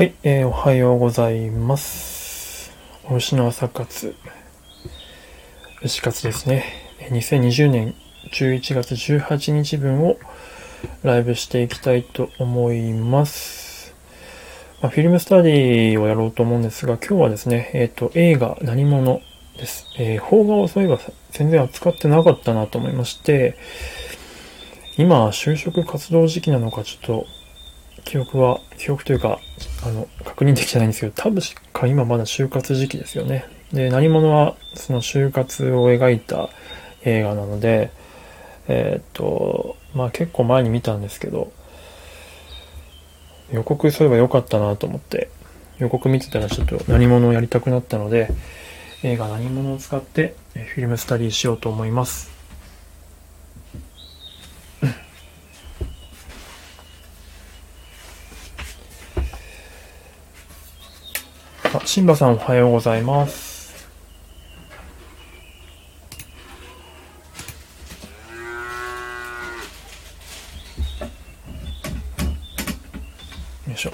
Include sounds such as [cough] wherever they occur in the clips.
はい、えー、おはようございます。お牛の朝活、牛活ですね。2020年11月18日分をライブしていきたいと思います。まあ、フィルムスタディをやろうと思うんですが、今日はですね、えっ、ー、と、映画何者です。えー、邦画をそういえば全然扱ってなかったなと思いまして、今、就職活動時期なのかちょっと記憶は、記憶というか、あの、確認できてないんですけど、多分しか今まだ就活時期ですよね。で、何者はその就活を描いた映画なので、えー、っと、まあ結構前に見たんですけど、予告すればよかったなと思って、予告見てたらちょっと何者をやりたくなったので、映画何者を使ってフィルムスタディしようと思います。あ、シンバさんおはようございます。よいしょ。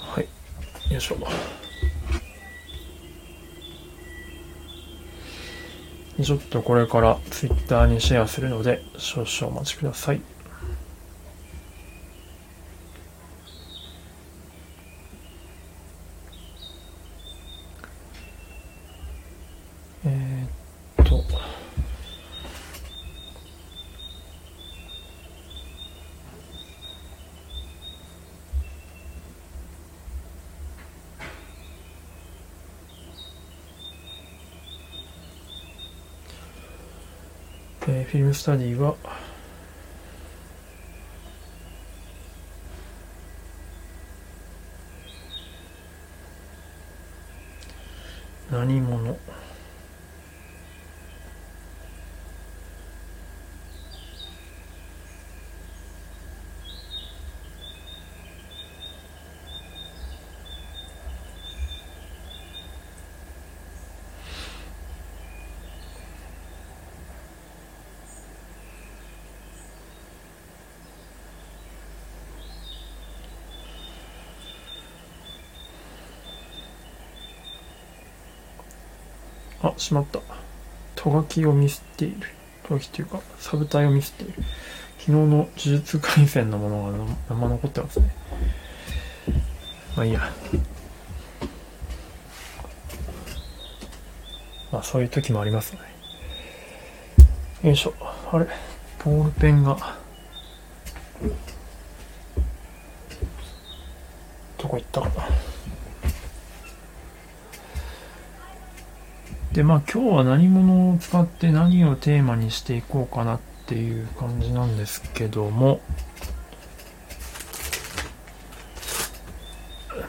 はい。よいしょ。ちょっとこれから Twitter にシェアするので少々お待ちください。下に、は何者？あ、しまった。とがきをミスっている。とがきっていうか、サブ隊をミスっている。昨日の呪術廻戦のものが生残ってますね。まあいいや。まあそういう時もありますね。よいしょ。あれ？ボールペンが。どこ行ったかな。で、まあ今日は何者を使って何をテーマにしていこうかなっていう感じなんですけども、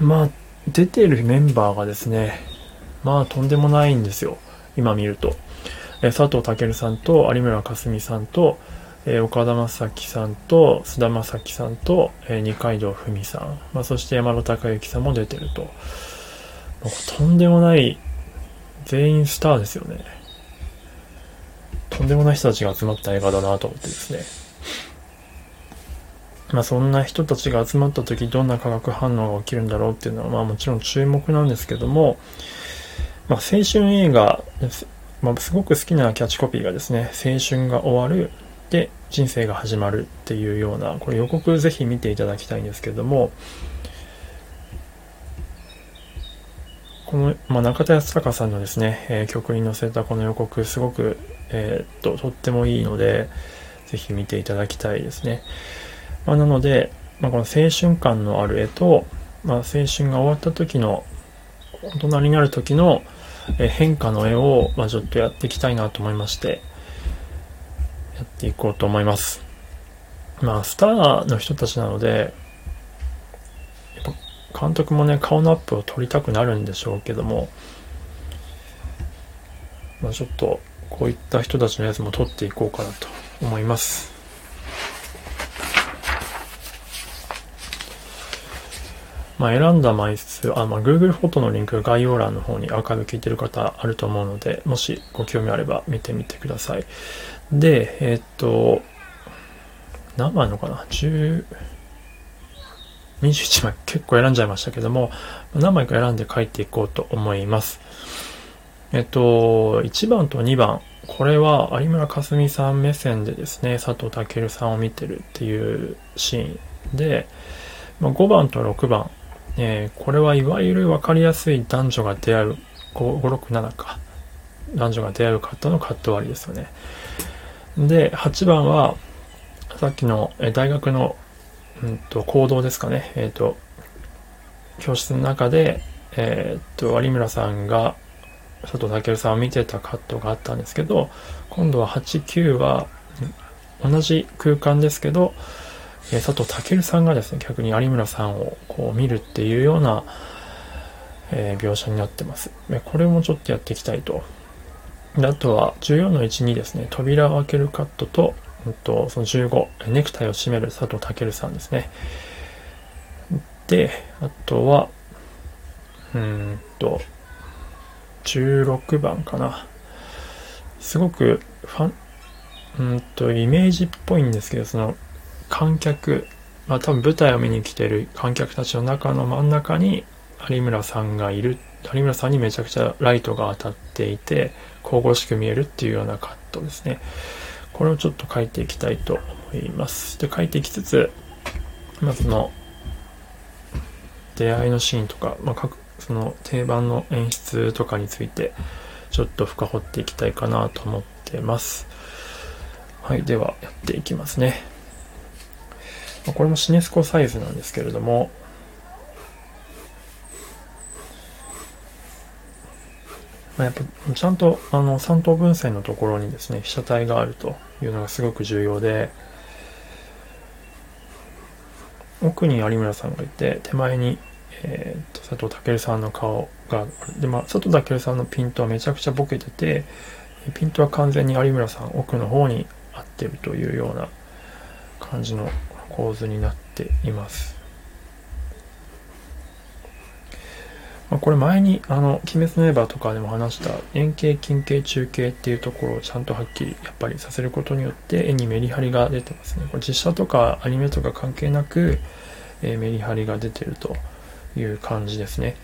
まあ出てるメンバーがですね、まあとんでもないんですよ。今見ると。え佐藤健さんと有村架純さんと、え岡田将生さんと菅田将暉さんと、え二階堂ふみさん、まあ、そして山田孝之さんも出てると。とんでもない全員スターですよね。とんでもない人たちが集まった映画だなと思ってですね。まあそんな人たちが集まった時どんな化学反応が起きるんだろうっていうのはまあもちろん注目なんですけども、まあ青春映画です、まあ、すごく好きなキャッチコピーがですね、青春が終わる、で人生が始まるっていうような、これ予告ぜひ見ていただきたいんですけども、この、まあ、中田康隆さんのですね、えー、曲に乗せたこの予告、すごく、えー、っと、とってもいいので、ぜひ見ていただきたいですね。まあ、なので、まあ、この青春感のある絵と、まあ、青春が終わった時の、大人になる時の、え変化の絵を、まあ、ちょっとやっていきたいなと思いまして、やっていこうと思います。まあ、スターの人たちなので、監督もね、顔のアップを撮りたくなるんでしょうけども、まあ、ちょっと、こういった人たちのやつも撮っていこうかなと思います。まあ、選んだ枚数、あ、まあ、Google フォトのリンク概要欄の方にアーカイブ聞いてる方あると思うので、もしご興味あれば見てみてください。で、えー、っと、何枚のかな ?10、21枚結構選んじゃいましたけども、何枚か選んで書いていこうと思います。えっと、1番と2番、これは有村架純さん目線でですね、佐藤健さんを見てるっていうシーンで、ま、5番と6番、えー、これはいわゆる分かりやすい男女が出会う、5、5 6、7か。男女が出会うカットのカット割りですよね。で、8番は、さっきの、大学の、うんと、行動ですかね。えっ、ー、と、教室の中で、えっ、と、有村さんが佐藤健さんを見てたカットがあったんですけど、今度は8、9は同じ空間ですけど、え佐藤健さんがですね、逆に有村さんをこう見るっていうような、えー、描写になってます。これもちょっとやっていきたいと。であとは14の1にですね、扉を開けるカットと、うんと、その15、ネクタイを締める佐藤健さんですね。で、あとは、うんと、16番かな。すごくファン、うんと、イメージっぽいんですけど、その、観客、まあ多分舞台を見に来てる観客たちの中の真ん中に有村さんがいる、有村さんにめちゃくちゃライトが当たっていて、神々しく見えるっていうようなカットですね。これをちょっと書いていきたいと思います。で、書いていきつつ、まずの、出会いのシーンとか、まあ、各、その定番の演出とかについて、ちょっと深掘っていきたいかなと思ってます。はい、ではやっていきますね。これもシネスコサイズなんですけれども、まあ、やっぱちゃんとあの三等分線のところにですね被写体があるというのがすごく重要で奥に有村さんがいて手前に、えー、と佐藤健さんの顔がで、まあ、佐藤健さんのピントはめちゃくちゃボケててピントは完全に有村さん奥の方に合ってるというような感じの構図になっています。まあ、これ前に、あの、鬼滅の刃とかでも話した円形、近形、中形っていうところをちゃんとはっきりやっぱりさせることによって絵にメリハリが出てますね。これ実写とかアニメとか関係なく、えー、メリハリが出てるという感じですね。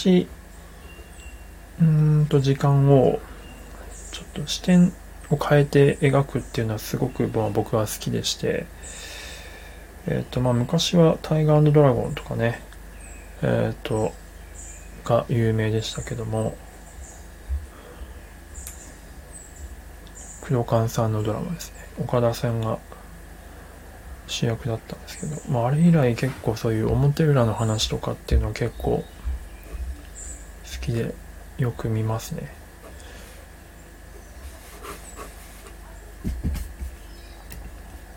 同じうんと時間をちょっと視点を変えて描くっていうのはすごく僕は好きでして、えっ、ー、とまあ昔はタイガードラゴンとかね、えっ、ー、と、が有名でしたけども、工藤勘さんのドラマですね。岡田さんが主役だったんですけど、まあ、あれ以来結構そういう表裏の話とかっていうのは結構きでよく見ますね。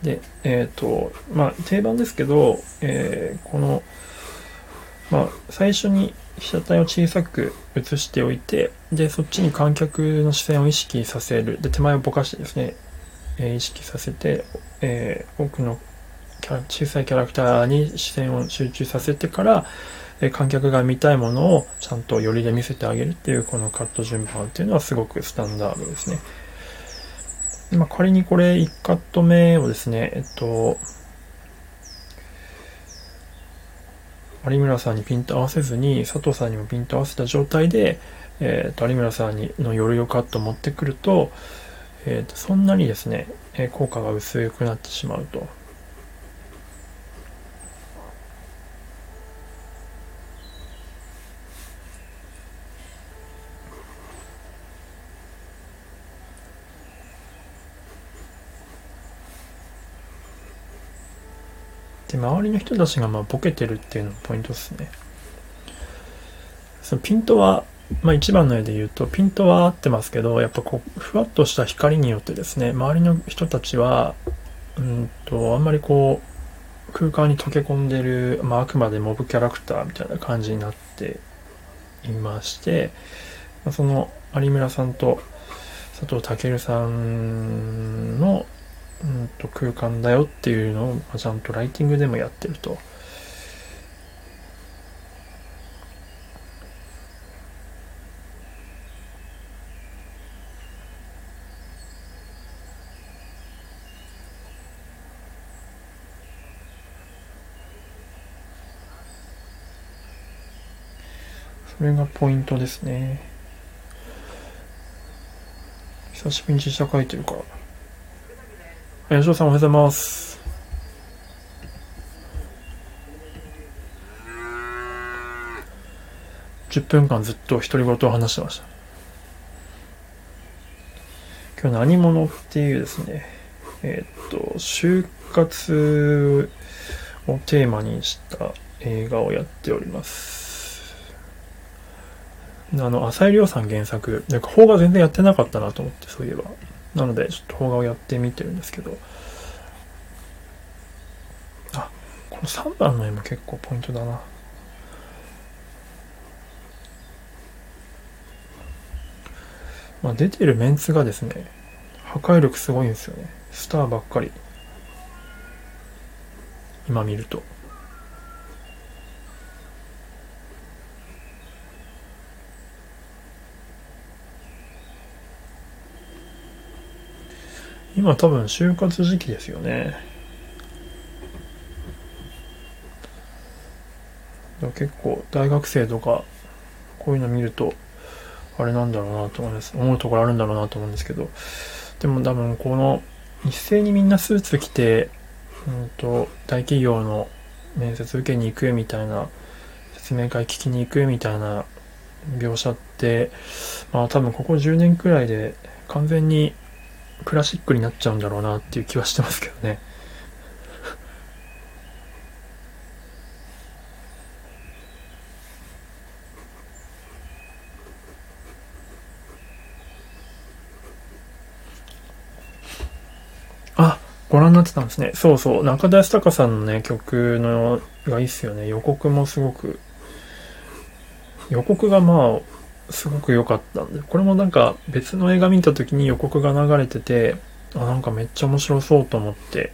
でえっ、ー、とまあ定番ですけど、えー、このまあ最初に被写体を小さく写しておいてでそっちに観客の視線を意識させる。で手前をぼかしてですね、えー、意識させて、えー、多くの小さいキャラクターに視線を集中させてから、え観客が見たいものをちゃんと寄りで見せてあげるっていうこのカット順番っていうのはすごくスタンダードですね。まあ、仮にこれ1カット目をですね、えっと、有村さんにピント合わせずに佐藤さんにもピント合わせた状態で、えっと有村さんにの寄りをカット持ってくると、えっとそんなにですね、え効果が薄くなってしまうとで、周りの人たちがまあボケてるっていうのがポイントですね。そのピントはまあ、一番の絵で言うと、ピントは合ってますけど、やっぱこう、ふわっとした光によってですね、周りの人たちは、うんと、あんまりこう、空間に溶け込んでる、まあ、あくまでモブキャラクターみたいな感じになっていまして、その有村さんと佐藤健さんの、うんと空間だよっていうのをちゃんとライティングでもやってると。それがポイントですね。久しぶりに実写書いてるから。吉尾さんおはようございます。10分間ずっと独り言を話してました。今日何者っていうですね、えー、っと、就活をテーマにした映画をやっております。あの、浅井亮さん原作、なんか邦画全然やってなかったなと思って、そういえば。なので、ちょっと邦画をやってみてるんですけど。あ、この3番の絵も結構ポイントだな。まあ、出てるメンツがですね、破壊力すごいんですよね。スターばっかり。今見ると。今多分就活時期ですよね。結構大学生とかこういうの見るとあれなんだろうなと思います。思うところあるんだろうなと思うんですけど。でも多分この一斉にみんなスーツ着て、うんと、大企業の面接受けに行くみたいな、説明会聞きに行くみたいな描写って、まあ多分ここ10年くらいで完全にクラシックになっちゃうんだろうなっていう気はしてますけどね。あ、ご覧になってたんですね。そうそう。中田康隆さんのね、曲のがいいっすよね。予告もすごく。予告がまあ、すごく良かったんで、これもなんか別の映画見た時に予告が流れてて、あ、なんかめっちゃ面白そうと思って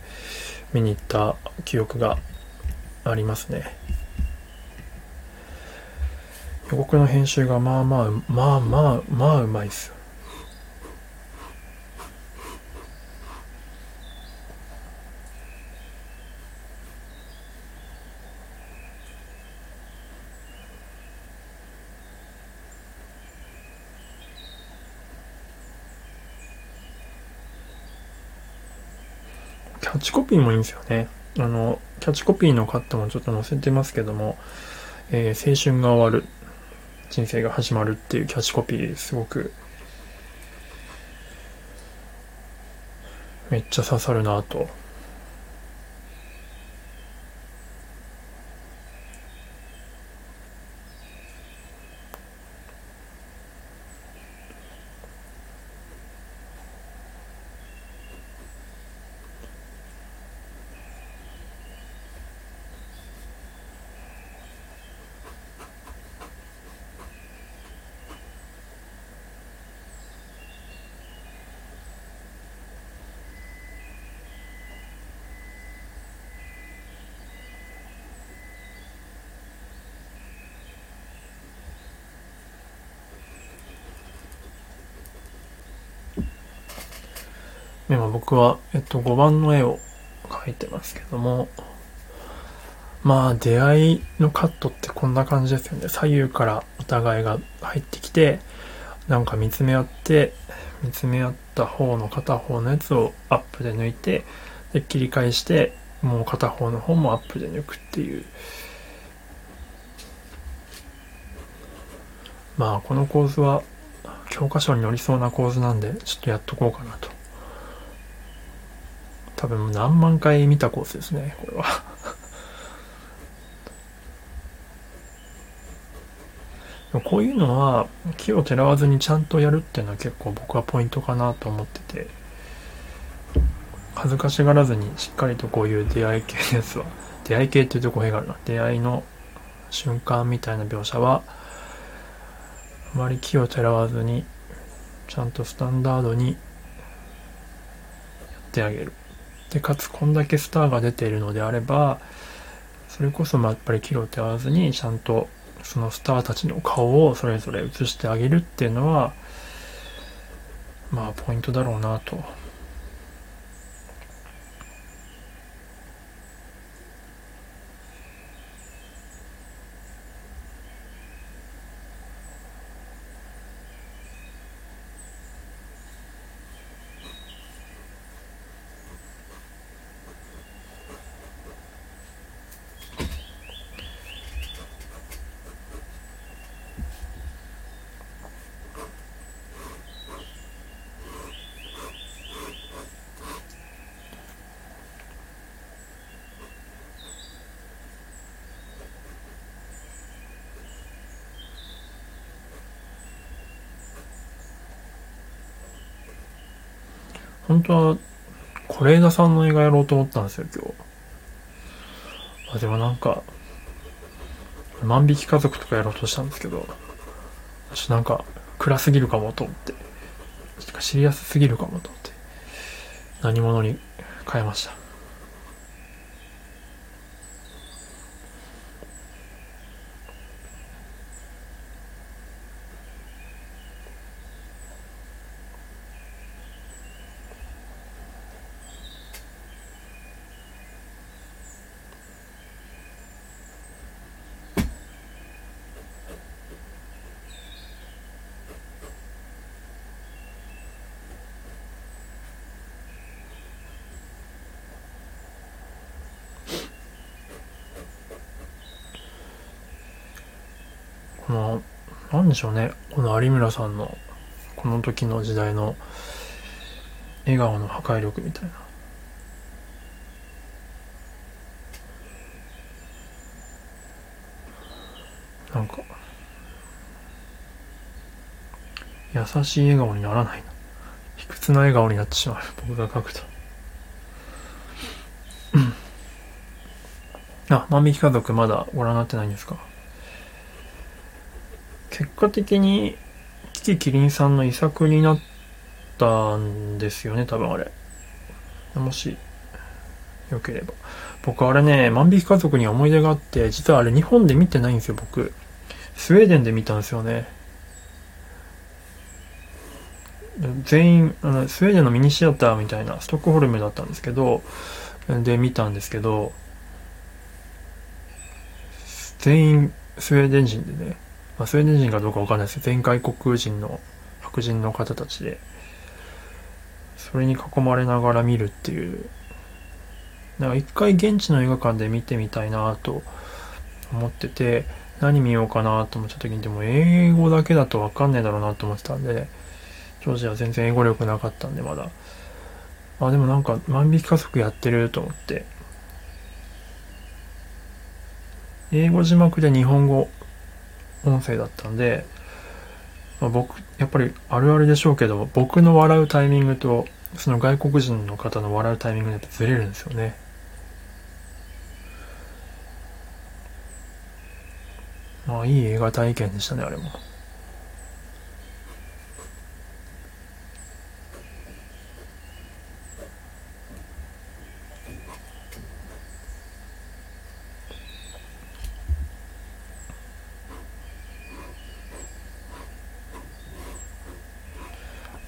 見に行った記憶がありますね。予告の編集がまあまあ、まあまあ、まあうまいっすよ。チコピーもいいんですよね。あの、キャッチコピーのカットもちょっと載せてますけども、えー、青春が終わる、人生が始まるっていうキャッチコピーすごく、めっちゃ刺さるなと今僕は、えっと、5番の絵を描いてますけども、まあ、出会いのカットってこんな感じですよね。左右からお互いが入ってきて、なんか見つめ合って、見つめ合った方の片方のやつをアップで抜いて、で、切り返して、もう片方の方もアップで抜くっていう。まあ、この構図は教科書に載りそうな構図なんで、ちょっとやっとこうかなと。多分何万回見たコースですね、これは。こういうのは木をてらわずにちゃんとやるっていうのは結構僕はポイントかなと思ってて。恥ずかしがらずにしっかりとこういう出会い系のやつは出会い系っていうとこへがあるな。出会いの瞬間みたいな描写はあまり木をてらわずにちゃんとスタンダードにやってあげる。でかつこんだけスターが出ているのであればそれこそまあやっぱり木をてらわずにちゃんとそのスターたちの顔をそれぞれ映してあげるっていうのはまあポイントだろうなと本当は、是枝さんの映画やろうと思ったんですよ、今日。あ、でもなんか、万引き家族とかやろうとしたんですけど、私なんか、暗すぎるかもと思って、知りやすすぎるかもと思って、何者に変えました。この、でしょうね。この有村さんの、この時の時代の、笑顔の破壊力みたいな。なんか、優しい笑顔にならないな。卑屈な笑顔になってしまう。僕が書くと。あ、万引き家族まだご覧になってないんですか？結果的に、キキキリンさんの遺作になったんですよね、多分あれ。もし、よければ。僕あれね、万引き家族に思い出があって、実はあれ日本で見てないんですよ、僕。スウェーデンで見たんですよね。全員、あの、スウェーデンのミニシアターみたいな、ストックホルムだったんですけど、で見たんですけど、全員スウェーデン人でね、まあ、スウェーデン人かどうかわかんないです全外国人の白人の方たちで、それに囲まれながら見るっていう、なんか一回現地の映画館で見てみたいなと思ってて、何見ようかなと思った時に、でも英語だけだとわかんねえだろうなと思ってたんで、当時は全然英語力なかったんでまだ。あ、でもなんか万引き家族やってると思って、英語字幕で日本語音声だったんで、まあ、僕、やっぱりあるあるでしょうけど、僕の笑うタイミングと、その外国人の方の笑うタイミングでずれるんですよね。まあ、いい映画体験でしたね、あれも。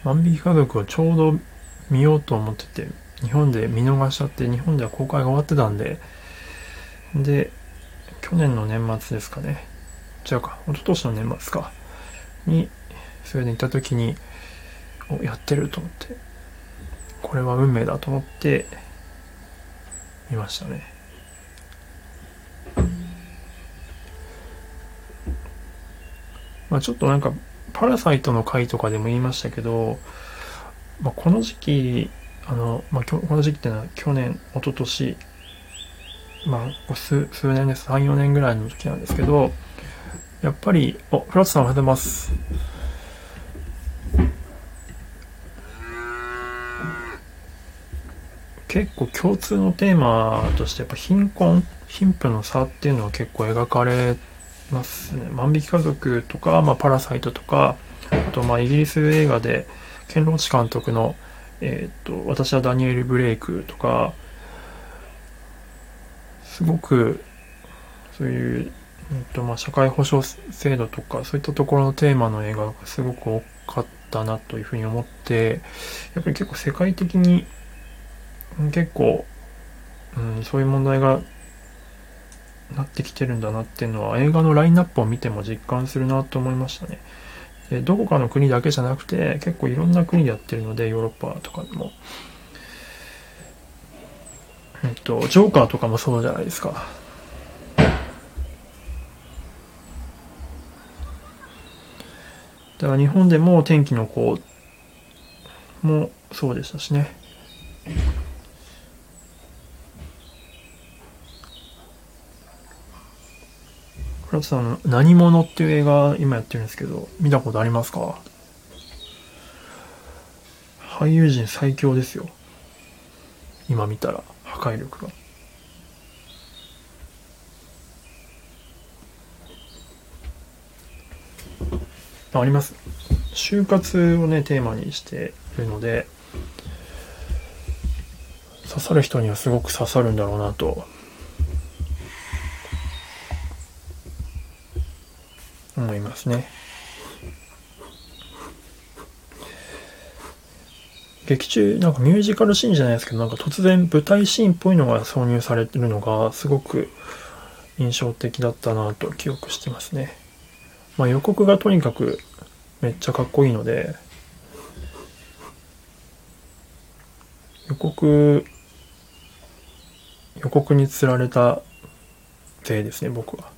万引き家族をちょうど見ようと思ってて、日本で見逃しちゃって、日本では公開が終わってたんで、で、去年の年末ですかね。違うか、一昨年の年末か。に、それで行った時に、お、やってると思って、これは運命だと思って、見ましたね。まあちょっとなんかパラサイトの回とかでも言いましたけど、まあ、この時期、あの、まあ、この時期ってのは去年、一昨年まあ、数数年です。3、4年ぐらいの時なんですけど、やっぱり、お、フラットさんおはようございます。結構共通のテーマとしてやっぱ貧困貧富の差っていうのは結構描かれますね。万引き家族とか、まあ、パラサイトとかあとまあイギリス映画でケンローチ監督の、えーと「私はダニエル・ブレイク」とかすごくそういう、うんとまあ、社会保障制度とかそういったところのテーマの映画がすごく多かったなというふうに思ってやっぱり結構世界的に結構、うん、そういう問題がなってきてるんだなっていうのは映画のラインナップを見ても実感するなと思いましたね。でどこかの国だけじゃなくて結構いろんな国でやってるのでヨーロッパとかでも。えっと、ジョーカーとかもそうじゃないですか。だから日本でも天気の子もそうでしたしね。ラトさん、何者っていう映画今やってるんですけど、見たことありますか？俳優陣最強ですよ。今見たら、破壊力が。あります。就活をね、テーマにしているので、刺さる人にはすごく刺さるんだろうなと思いますね。劇中、なんかミュージカルシーンじゃないですけど、なんか突然舞台シーンっぽいのが挿入されてるのがすごく印象的だったなと記憶してますね。まあ予告がとにかくめっちゃかっこいいので、予告、予告に釣られた勢ですね、僕は。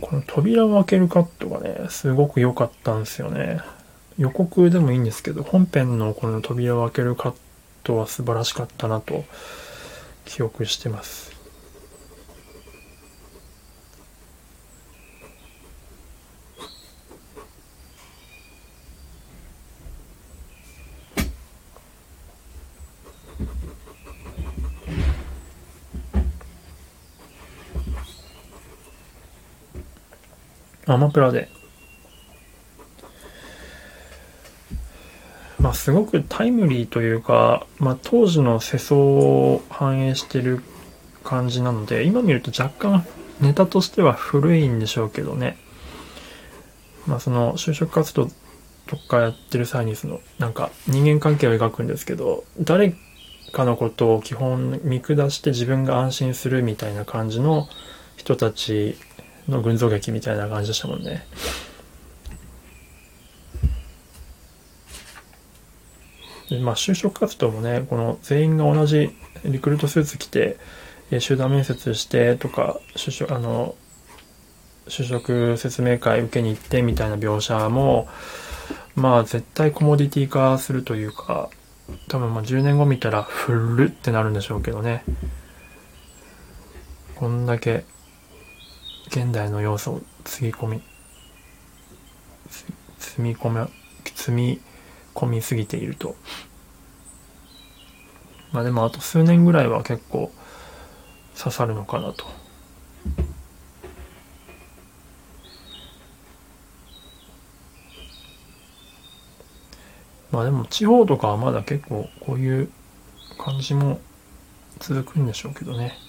この扉を開けるカットがね、すごく良かったんですよね。予告でもいいんですけど、本編のこの扉を開けるカットは素晴らしかったなと記憶してます。アマプラで。まあ、すごくタイムリーというか、まあ、当時の世相を反映してる感じなので、今見ると若干ネタとしては古いんでしょうけどね。まあ、その就職活動とかやってる際に、その、なんか人間関係を描くんですけど、誰かのことを基本見下して自分が安心するみたいな感じの人たちの群像劇みたいな感じでしたもんね。でまあ、就職活動もね、この全員が同じリクルートスーツ着て、え集団面接してとか、就職、あの、就職説明会受けに行ってみたいな描写も、まあ絶対コモディティ化するというか、多分まあ10年後見たらフルってなるんでしょうけどね。こんだけ現代の要素をつぎ込み積み込め積み込みすぎているとまあでもあと数年ぐらいは結構刺さるのかなとまあでも地方とかはまだ結構こういう感じも続くんでしょうけどね。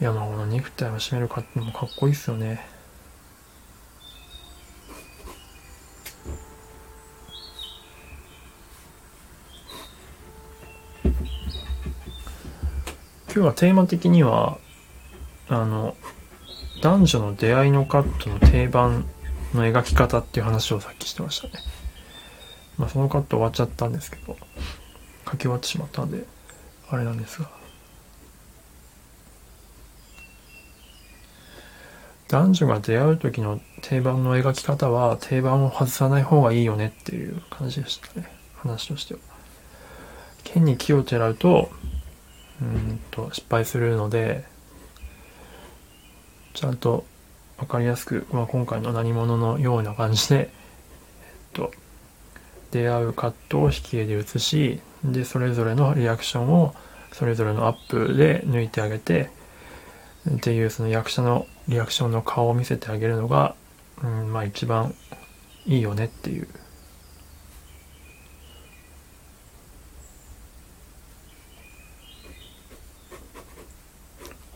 いやまあこのネクタイを締めるかってのもかっこいいっすよね今日はテーマ的にはあの男女の出会いのカットの定番の描き方っていう話をさっきしてましたねまあ、そのカット終わっちゃったんですけど、書き終わってしまったんで、あれなんですが。男女が出会う時の定番の描き方は定番を外さない方がいいよねっていう感じでしたね。話としては。剣に木をてらうと、うんと失敗するので、ちゃんと分かりやすく、まあ、今回の何者のような感じで、えっと、出会うカットを引き絵で写し、で、それぞれのリアクションをそれぞれのアップで抜いてあげて、っていうその役者のリアクションの顔を見せてあげるのが、うん、まあ一番いいよねっていう。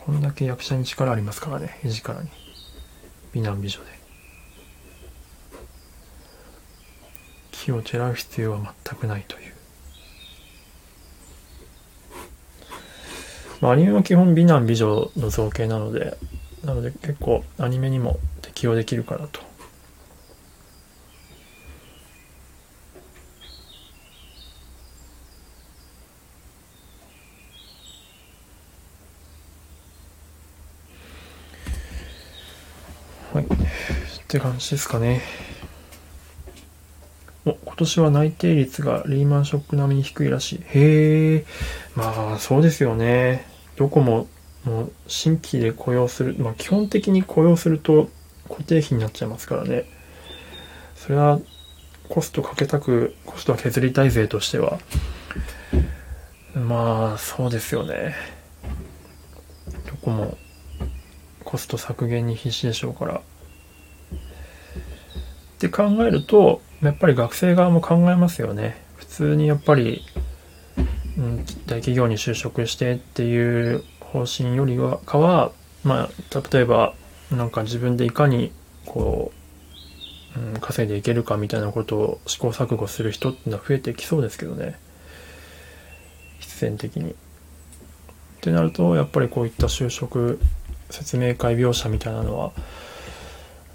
こんだけ役者に力ありますからね絵力に。美男美女で。気をてらう必要は全くないという。まあアニメは基本美男美女の造形なのでなので結構アニメにも適用できるかなとはい。って感じですかね。お、今年は内定率がリーマンショック並みに低いらしい。へえ。まあ、そうですよね。どこも、もう、新規で雇用する。まあ、基本的に雇用すると固定費になっちゃいますからね。それは、コストかけたく、コストは削りたい税としては。まあ、そうですよね。どこもコスト削減に必死でしょうから。って考えると、やっぱり学生側も考えますよね。普通にやっぱり、うん、大企業に就職してっていう方針よりはかは、まあ、例えば、なんか自分でいかに、こう、うん、稼いでいけるかみたいなことを試行錯誤する人っていうのは増えてきそうですけどね。必然的に。ってなると、やっぱりこういった就職説明会描写みたいなのは、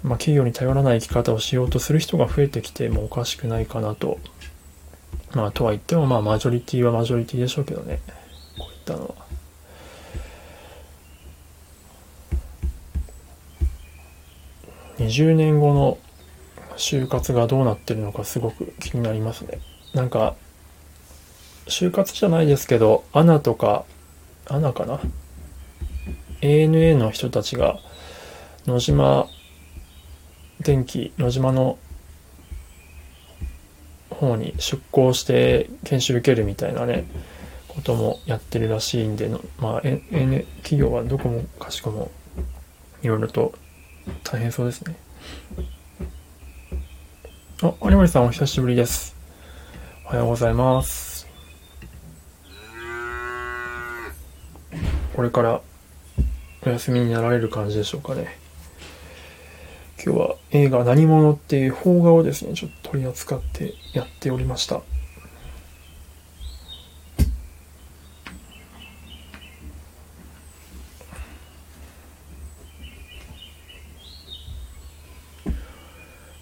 まあ、企業に頼らない生き方をしようとする人が増えてきてもおかしくないかなと。まあ、とは言っても、まあ、マジョリティはマジョリティでしょうけどね。こういったのは。20年後の就活がどうなってるのかすごく気になりますね。なんか、就活じゃないですけど、アナとか、アナかな？ANA の人たちが野島電機野島の方に出向して研修受けるみたいなねこともやってるらしいんでまあ、N、企業はどこもかしこもいろいろと大変そうですねあ有森さんお久しぶりですおはようございますこれからお休みになられる感じでしょうかね。今日は映画何者っていう邦画をですね、ちょっと取り扱ってやっておりました。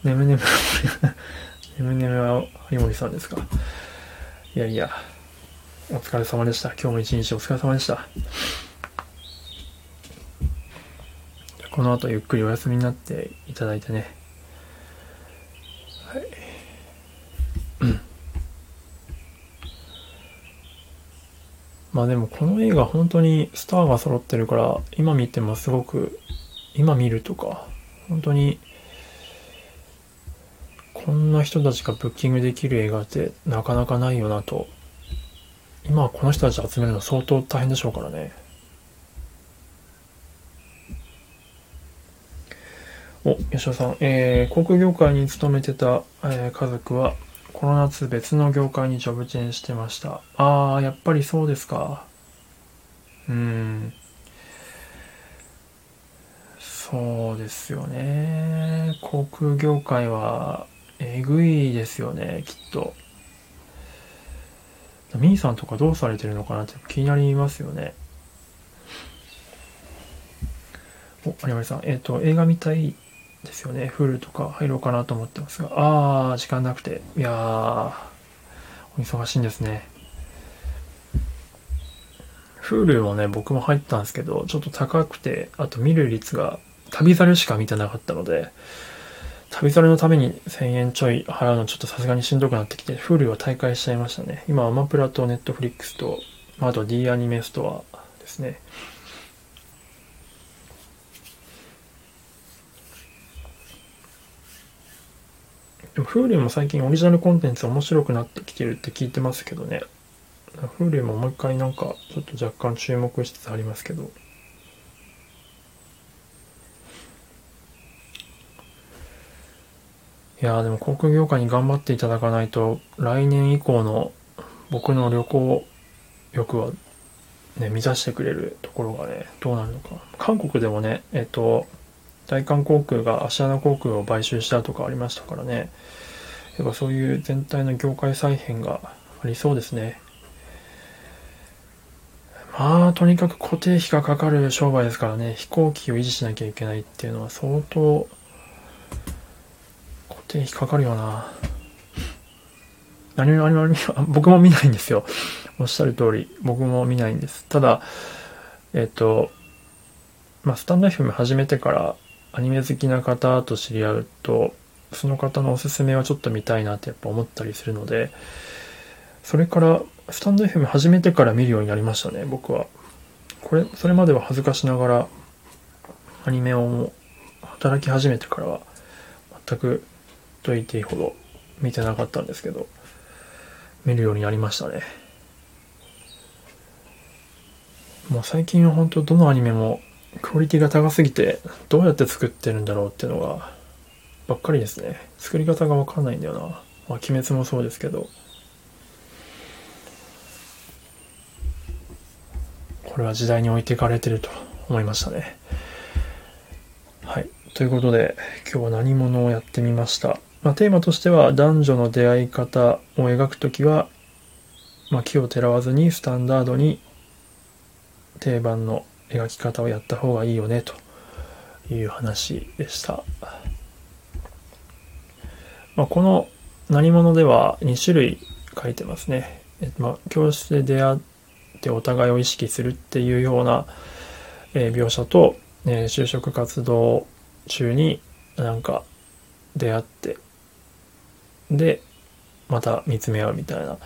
ねむねむねむねむは有森さんですか？いやいや、お疲れ様でした。今日も一日お疲れ様でした。この後ゆっくりお休みになっていただいてね。はい。まあでもこの映画本当にスターが揃ってるから今見てもすごく今見るとか本当にこんな人たちがブッキングできる映画ってなかなかないよなと今この人たち集めるの相当大変でしょうからね。お、吉田さん、えー、航空業界に勤めてた、えー、家族は、この夏別の業界にジョブチェンしてました。あー、やっぱりそうですか。うん。そうですよね。航空業界は、えぐいですよね、きっと。ミーさんとかどうされてるのかなって気になりますよね。お、有森さん、えっ、ー、と、映画見たいですよね。フルとか入ろうかなと思ってますが。あー、時間なくて。いやー、お忙しいんですね。フールもね、僕も入ったんですけど、ちょっと高くて、あと見る率が旅猿しか見てなかったので、旅猿のために1000円ちょい払うのちょっとさすがにしんどくなってきて、フールは大会しちゃいましたね。今、アマプラとネットフリックスと、あと D アニメストアですね。でも Hulu も最近オリジナルコンテンツ面白くなってきてるって聞いてますけどね。Hulu ももう一回なんかちょっと若干注目しつつありますけど。いやーでも航空業界に頑張っていただかないと来年以降の僕の旅行欲はね、満たしてくれるところがね、どうなるのか。韓国でもね、えっと、大韓航空がアシアナ航空を買収したとかありましたからね。やっぱそういう全体の業界再編がありそうですね。まあ、とにかく固定費がかかる商売ですからね、飛行機を維持しなきゃいけないっていうのは相当固定費かかるよな。何も何も [laughs] 僕も見ないんですよ。おっしゃる通り、僕も見ないんです。ただ、えっと、まあ、スタンド FM 始めてからアニメ好きな方と知り合うと、その方のおすすめはちょっと見たいなってやっぱ思ったりするので、それから、スタンド FM 始めてから見るようになりましたね、僕は。これ、それまでは恥ずかしながら、アニメを働き始めてからは、全くと言っていいほど見てなかったんですけど、見るようになりましたね。もう最近は本当どのアニメもクオリティが高すぎて、どうやって作ってるんだろうっていうのが、ばっかりですね。作り方がわかんないんだよな。まあ、鬼滅もそうですけど。これは時代に置いていかれてると思いましたね。はい。ということで、今日は何者をやってみました？まあ、テーマとしては、男女の出会い方を描くときは、まあ、木をてらわずにスタンダードに定番の描き方をやった方がいいよねという話でした。まあ、この何者では2種類書いてますね。えまあ、教室で出会ってお互いを意識するっていうような、えー、描写と、えー、就職活動中になんか出会ってでまた見つめ合うみたいな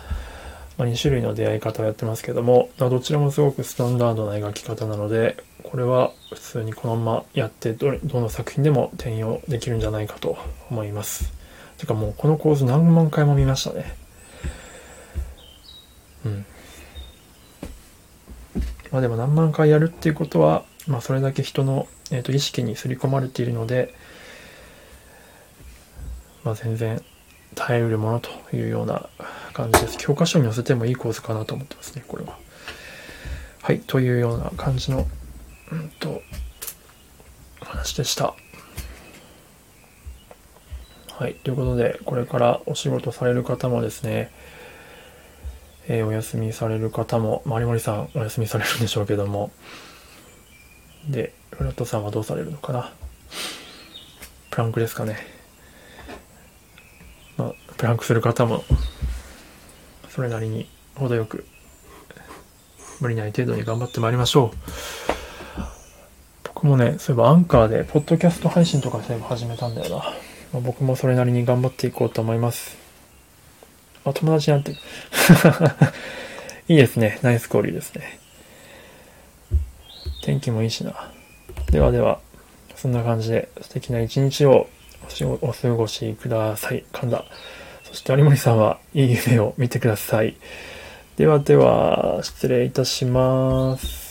まあ、2種類の出会い方をやってますけども、まあ、どちらもすごくスタンダードな描き方なので、これは普通にこのままやってど、どの作品でも転用できるんじゃないかと思います。てかもうこの構図何万回も見ましたね。うん。まあでも何万回やるっていうことは、まあそれだけ人の、えー、と意識に刷り込まれているので、まあ全然耐えうるものというような感じです。教科書に載せてもいいコースかなと思ってますね、これは。はい、というような感じの、うんと、話でした。はい、ということで、これからお仕事される方もですね、えー、お休みされる方も、まりもりさんお休みされるんでしょうけども、で、フラットさんはどうされるのかな？プランクですかね。プランクする方も、それなりに程よく、無理ない程度に頑張ってまいりましょう。僕もね、そういえばアンカーで、ポッドキャスト配信とかそういえば始めたんだよな。まあ、僕もそれなりに頑張っていこうと思います。あ、友達なってる。いいですね。ナイス交流ですね。天気もいいしな。ではでは、そんな感じで素敵な一日をお過ごしください。噛んだ。そして有森さんはいい夢を見てください。ではでは、失礼いたします。